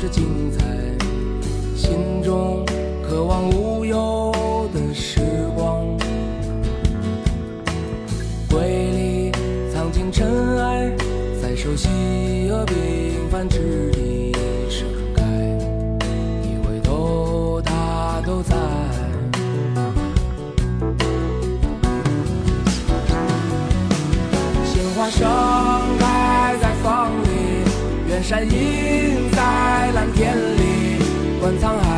这精彩，心中渴望无忧的时光。瑰丽藏进尘埃，在熟悉和平凡之地盛开。你回头，他都在。鲜花盛开在风里，远山映。天里，观沧海，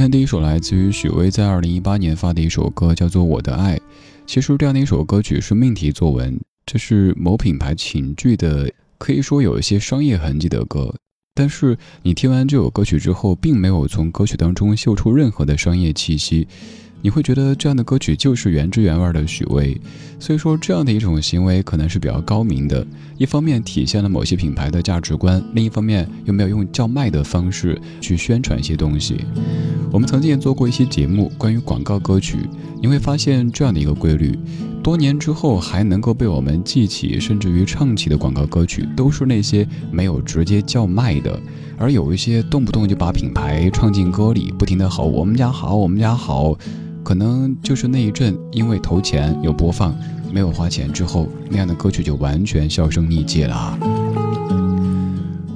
看第一首来自于许巍在二零一八年发的一首歌，叫做《我的爱》。其实这样的一首歌曲是命题作文，这是某品牌请剧的，可以说有一些商业痕迹的歌。但是你听完这首歌曲之后，并没有从歌曲当中嗅出任何的商业气息。你会觉得这样的歌曲就是原汁原味的许巍，所以说这样的一种行为可能是比较高明的。一方面体现了某些品牌的价值观，另一方面又没有用叫卖的方式去宣传一些东西。我们曾经也做过一期节目关于广告歌曲，你会发现这样的一个规律：多年之后还能够被我们记起，甚至于唱起的广告歌曲，都是那些没有直接叫卖的。而有一些动不动就把品牌唱进歌里，不停的吼“我们家好，我们家好”，可能就是那一阵因为投钱有播放，没有花钱之后，那样的歌曲就完全销声匿迹了。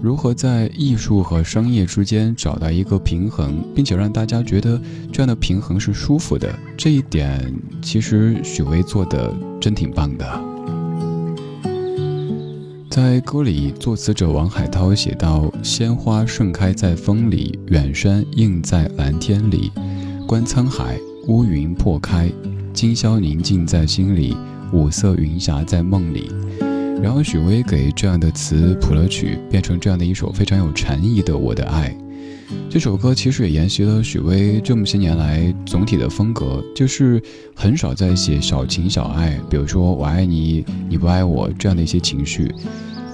如何在艺术和商业之间找到一个平衡，并且让大家觉得这样的平衡是舒服的，这一点其实许巍做的真挺棒的。在歌里，作词者王海涛写道：“鲜花盛开在风里，远山映在蓝天里，观沧海，乌云破开，今宵宁静在心里，五色云霞在梦里。”然后许巍给这样的词谱了曲，变成这样的一首非常有禅意的《我的爱》。这首歌其实也沿袭了许巍这么些年来总体的风格，就是很少在写小情小爱，比如说“我爱你，你不爱我”这样的一些情绪。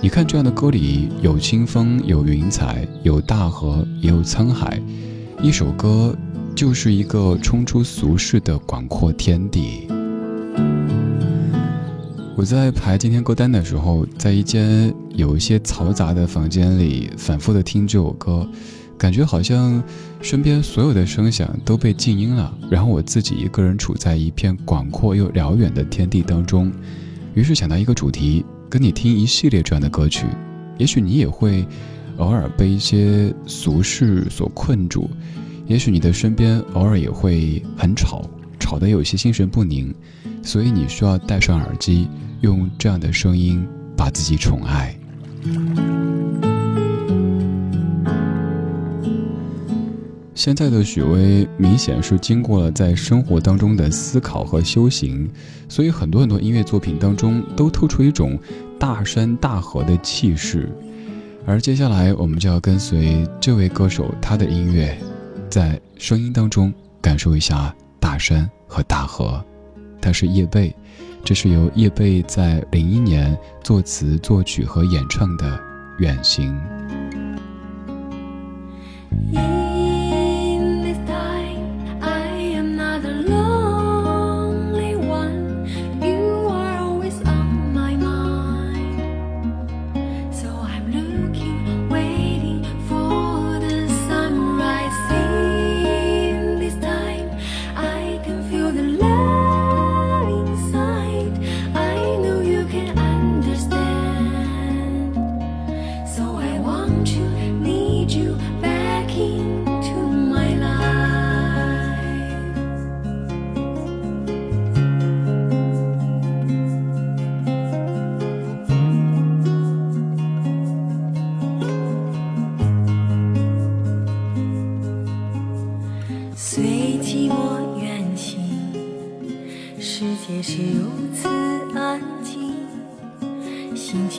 你看这样的歌里有清风，有云彩，有大河，也有沧海。一首歌就是一个冲出俗世的广阔天地。我在排今天歌单的时候，在一间有一些嘈杂的房间里反复的听这首歌，感觉好像身边所有的声响都被静音了，然后我自己一个人处在一片广阔又辽远的天地当中。于是想到一个主题，跟你听一系列这样的歌曲，也许你也会偶尔被一些俗世所困住，也许你的身边偶尔也会很吵，吵得有些心神不宁，所以你需要戴上耳机。用这样的声音把自己宠爱。现在的许巍明显是经过了在生活当中的思考和修行，所以很多很多音乐作品当中都透出一种大山大河的气势。而接下来我们就要跟随这位歌手他的音乐，在声音当中感受一下大山和大河。它是叶蓓。这是由叶蓓在零一年作词、作曲和演唱的《远行》。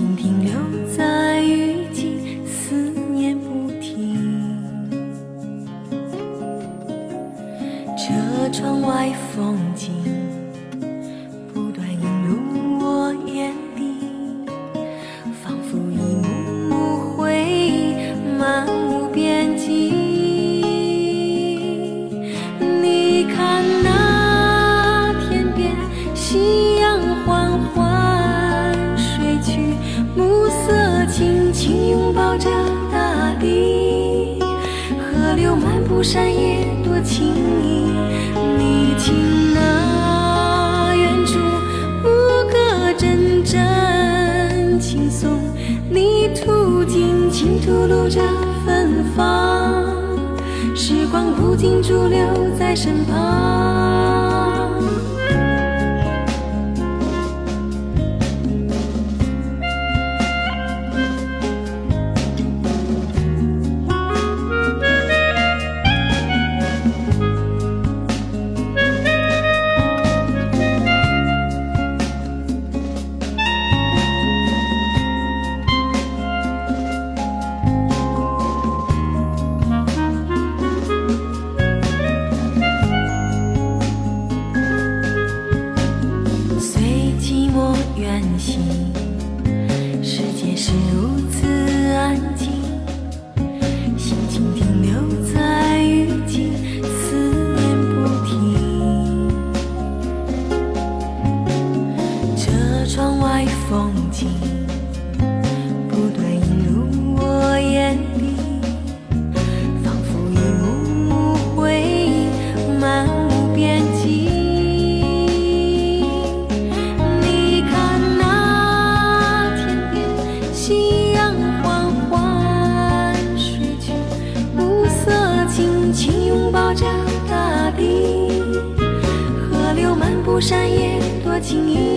停停留在吐露着芬芳，时光不停驻留在身旁。远行。世界是如此安静。轻易。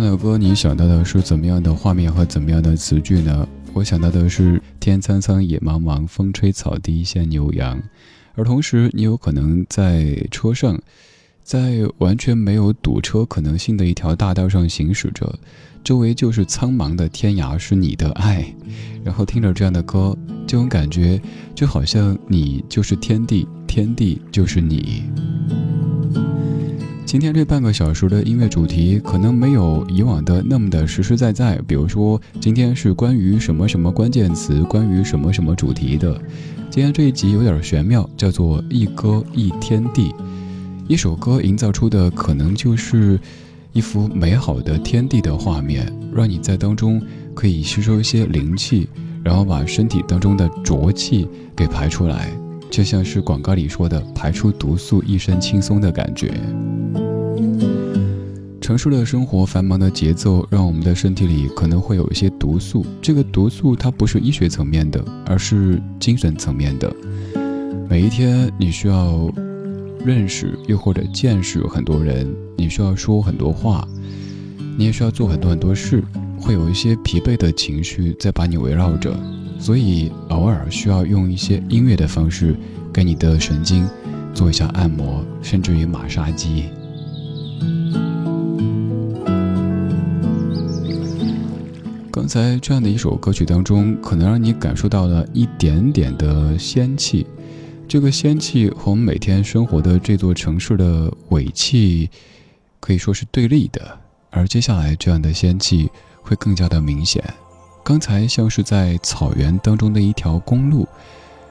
这样的歌，你想到的是怎么样的画面和怎么样的词句呢？我想到的是“天苍苍，野茫茫，风吹草低见牛羊”，而同时，你有可能在车上，在完全没有堵车可能性的一条大道上行驶着，周围就是苍茫的天涯，是你的爱，然后听着这样的歌，这种感觉就好像你就是天地，天地就是你。今天这半个小时的音乐主题可能没有以往的那么的实实在在，比如说今天是关于什么什么关键词，关于什么什么主题的。今天这一集有点玄妙，叫做一歌一天地。一首歌营造出的可能就是一幅美好的天地的画面，让你在当中可以吸收一些灵气，然后把身体当中的浊气给排出来。就像是广告里说的，排出毒素，一身轻松的感觉。城市的生活繁忙的节奏，让我们的身体里可能会有一些毒素。这个毒素它不是医学层面的，而是精神层面的。每一天，你需要认识又或者见识很多人，你需要说很多话，你也需要做很多很多事，会有一些疲惫的情绪在把你围绕着。所以偶尔需要用一些音乐的方式，给你的神经做一下按摩，甚至于马杀鸡。刚才这样的一首歌曲当中，可能让你感受到了一点点的仙气，这个仙气和我们每天生活的这座城市的尾气可以说是对立的，而接下来这样的仙气会更加的明显。刚才像是在草原当中的一条公路，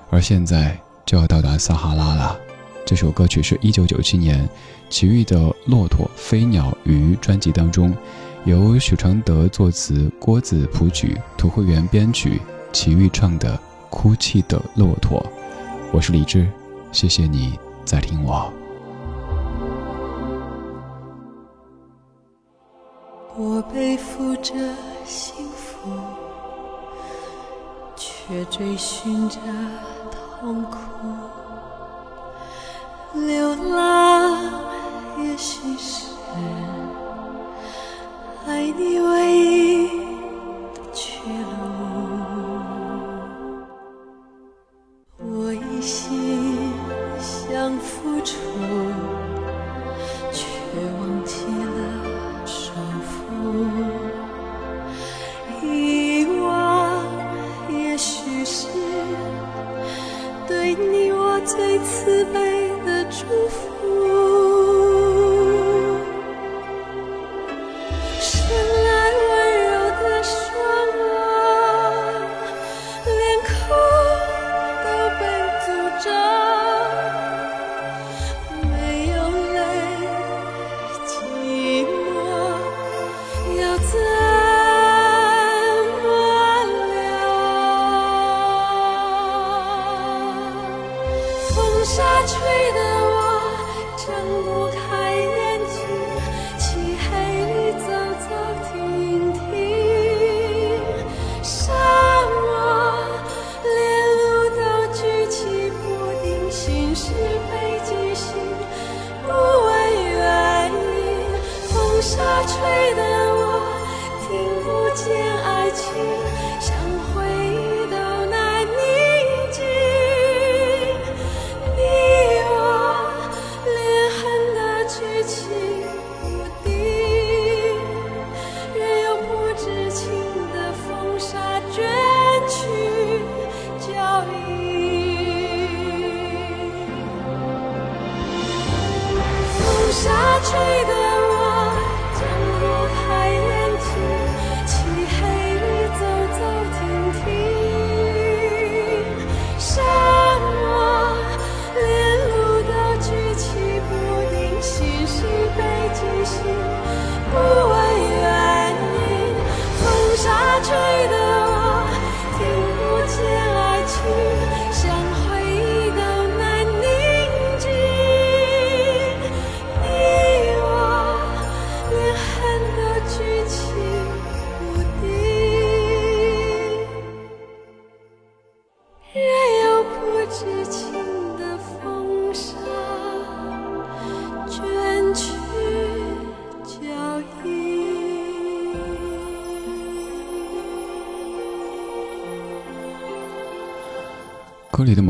而现在就要到达撒哈拉了。这首歌曲是一九九七年齐豫的《骆驼、飞鸟、鱼》专辑当中，由许常德作词，郭子谱曲，涂慧源编曲，齐豫唱的《哭泣的骆驼》。我是李志，谢谢你在听我。我背负着幸福。却追寻着痛苦，流浪也许是爱你唯一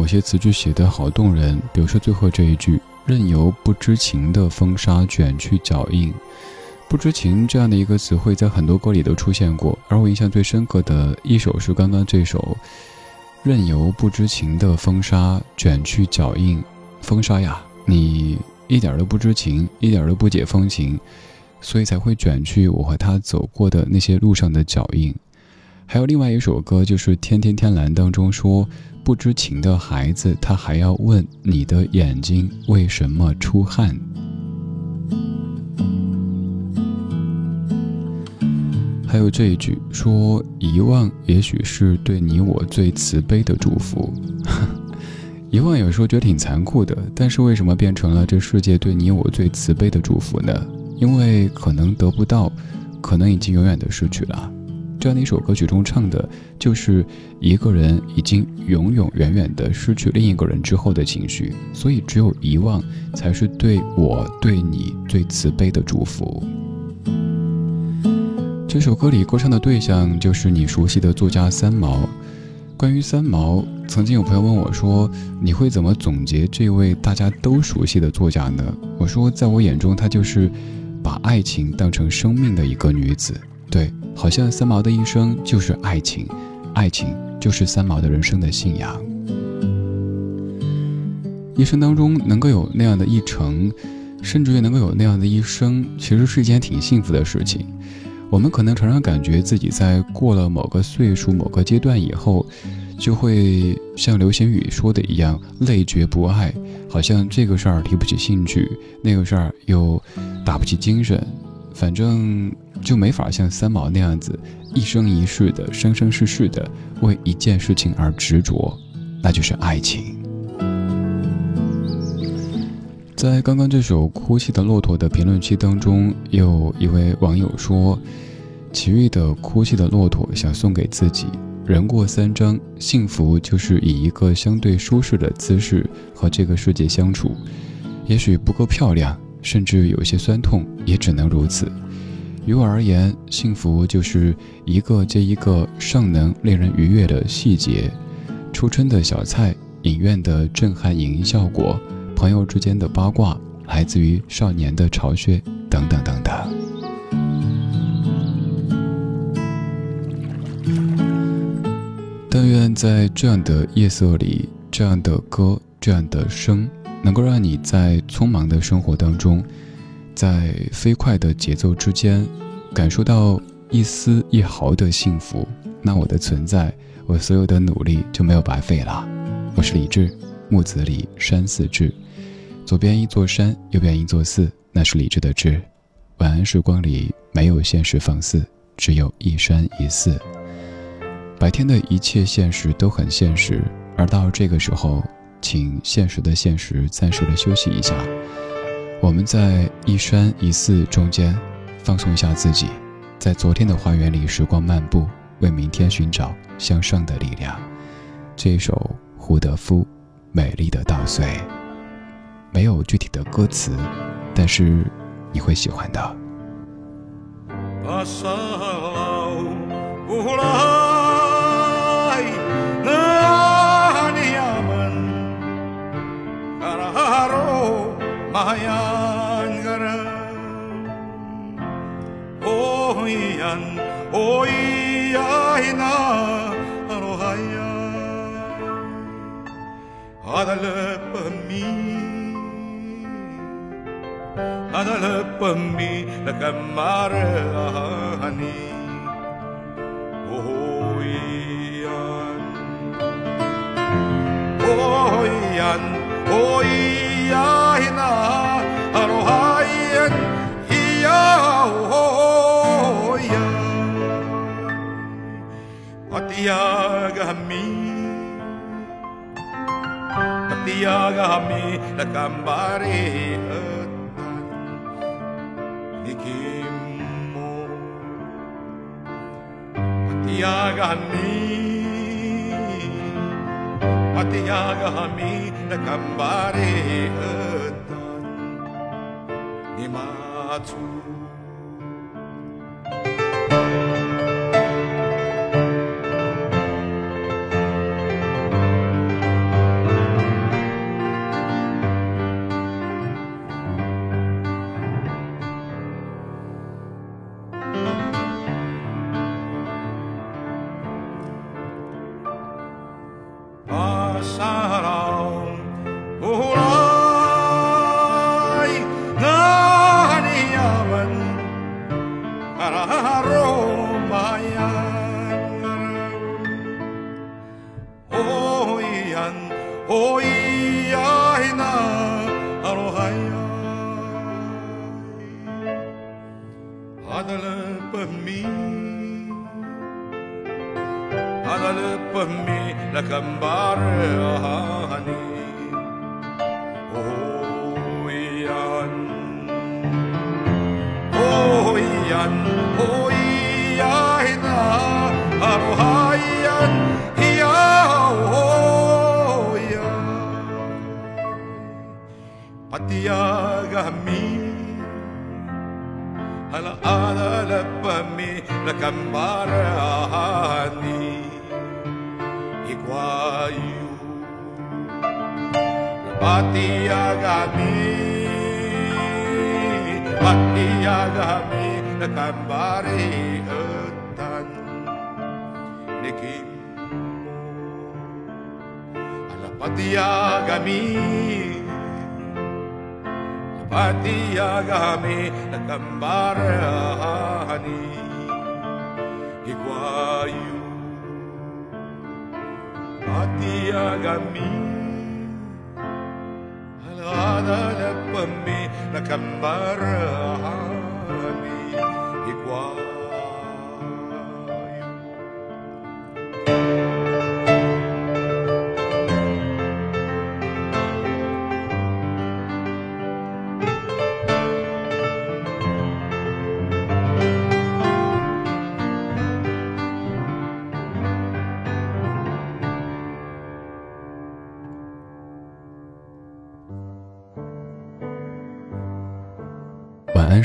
些词句写得好动人，比如说最后这一句“任由不知情的风沙卷去脚印”，不知情这样的一个词汇在很多歌里都出现过，而我印象最深刻的一首是刚刚这首“任由不知情的风沙卷去脚印”，风沙呀，你一点都不知情，一点都不解风情，所以才会卷去我和他走过的那些路上的脚印。还有另外一首歌，就是《天天天蓝》当中说，不知情的孩子，他还要问你的眼睛为什么出汗。还有这一句说，遗忘也许是对你我最慈悲的祝福。遗忘有时候觉得挺残酷的，但是为什么变成了这世界对你我最慈悲的祝福呢？因为可能得不到，可能已经永远的失去了。这样的一首歌曲中唱的，就是一个人已经永永远远的失去另一个人之后的情绪，所以只有遗忘，才是对我对你最慈悲的祝福。这首歌里歌唱的对象就是你熟悉的作家三毛。关于三毛，曾经有朋友问我说：“你会怎么总结这位大家都熟悉的作家呢？”我说：“在我眼中，她就是把爱情当成生命的一个女子。”对。好像三毛的一生就是爱情，爱情就是三毛的人生的信仰。一生当中能够有那样的一程，甚至于能够有那样的一生，其实是一件挺幸福的事情。我们可能常常感觉自己在过了某个岁数、某个阶段以后，就会像刘星宇说的一样，累觉不爱，好像这个事儿提不起兴趣，那个事儿又打不起精神。反正就没法像三毛那样子一生一世的、生生世世的为一件事情而执着，那就是爱情。在刚刚这首《哭泣的骆驼》的评论区当中，有一位网友说：“奇遇的《哭泣的骆驼》想送给自己。人过三张，幸福就是以一个相对舒适的姿势和这个世界相处。也许不够漂亮。”甚至有些酸痛，也只能如此。于我而言，幸福就是一个接一个尚能令人愉悦的细节：初春的小菜，影院的震撼影音效果，朋友之间的八卦，来自于少年的巢穴，等等等等。但愿在这样的夜色里，这样的歌，这样的声。能够让你在匆忙的生活当中，在飞快的节奏之间，感受到一丝一毫的幸福，那我的存在，我所有的努力就没有白费了。我是李志，木子李，山寺志，左边一座山，右边一座寺，那是李志的志。晚安时光里没有现实放肆，只有一山一寺。白天的一切现实都很现实，而到这个时候。请现实的现实暂时的休息一下，我们在一山一寺中间放松一下自己，在昨天的花园里时光漫步，为明天寻找向上的力量。这一首胡德夫《美丽的稻穗》，没有具体的歌词，但是你会喜欢的。satyagami lakambare nikimmo satyagami satyagami ni matu. na kamarani Higwayo Napatiyag kami Patiyag kami na kambari etan Nikim Alapatiyag kami Alapatiyag kami na kamarani Higuayu Atiagami Aladalapame Nakambaraha